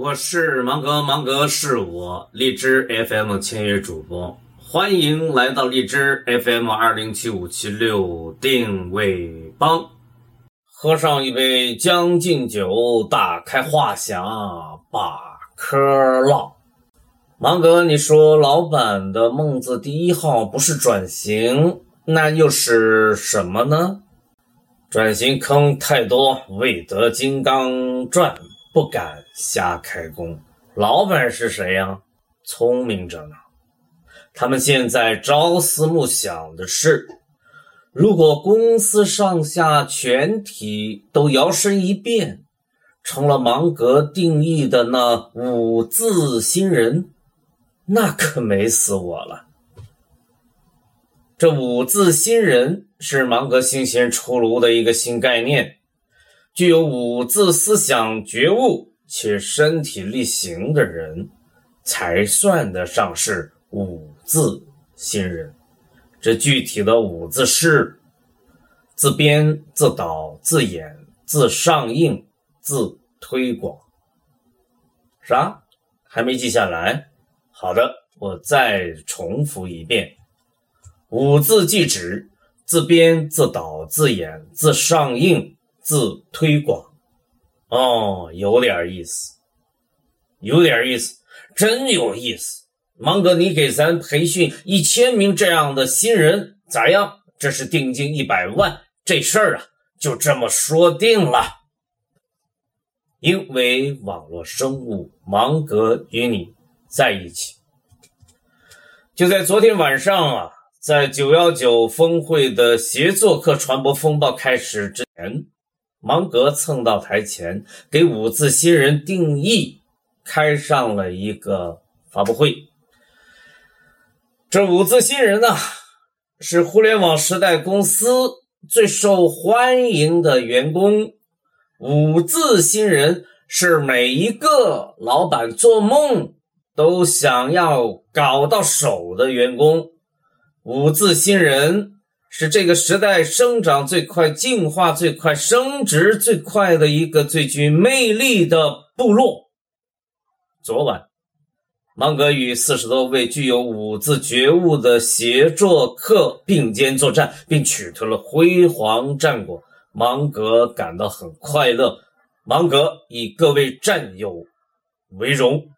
我是芒格，芒格是我荔枝 FM 签约主播，欢迎来到荔枝 FM 二零七五七六定位帮，喝上一杯将进酒，打开话匣把嗑唠。芒格，你说老板的梦字第一号不是转型，那又是什么呢？转型坑太多，未得金刚钻。不敢瞎开工，老板是谁呀？聪明着呢。他们现在朝思暮想的是，如果公司上下全体都摇身一变，成了芒格定义的那五字新人，那可美死我了。这五字新人是芒格新鲜出炉的一个新概念。具有五字思想觉悟且身体力行的人，才算得上是五字新人。这具体的五字是：自编、自导、自演、自上映、自推广。啥？还没记下来？好的，我再重复一遍：五字记指自编、自导、自演、自上映。自推广，哦，有点意思，有点意思，真有意思。芒哥，你给咱培训一千名这样的新人咋样？这是定金一百万，这事儿啊，就这么说定了。因为网络生物，芒格与你在一起。就在昨天晚上啊，在九幺九峰会的协作课传播风暴开始之前。芒格蹭到台前，给五字新人定义，开上了一个发布会。这五字新人呢，是互联网时代公司最受欢迎的员工。五字新人是每一个老板做梦都想要搞到手的员工。五字新人。是这个时代生长最快、进化最快、升值最快的一个最具魅力的部落。昨晚，芒格与四十多位具有五字觉悟的协作客并肩作战，并取得了辉煌战果。芒格感到很快乐。芒格以各位战友为荣。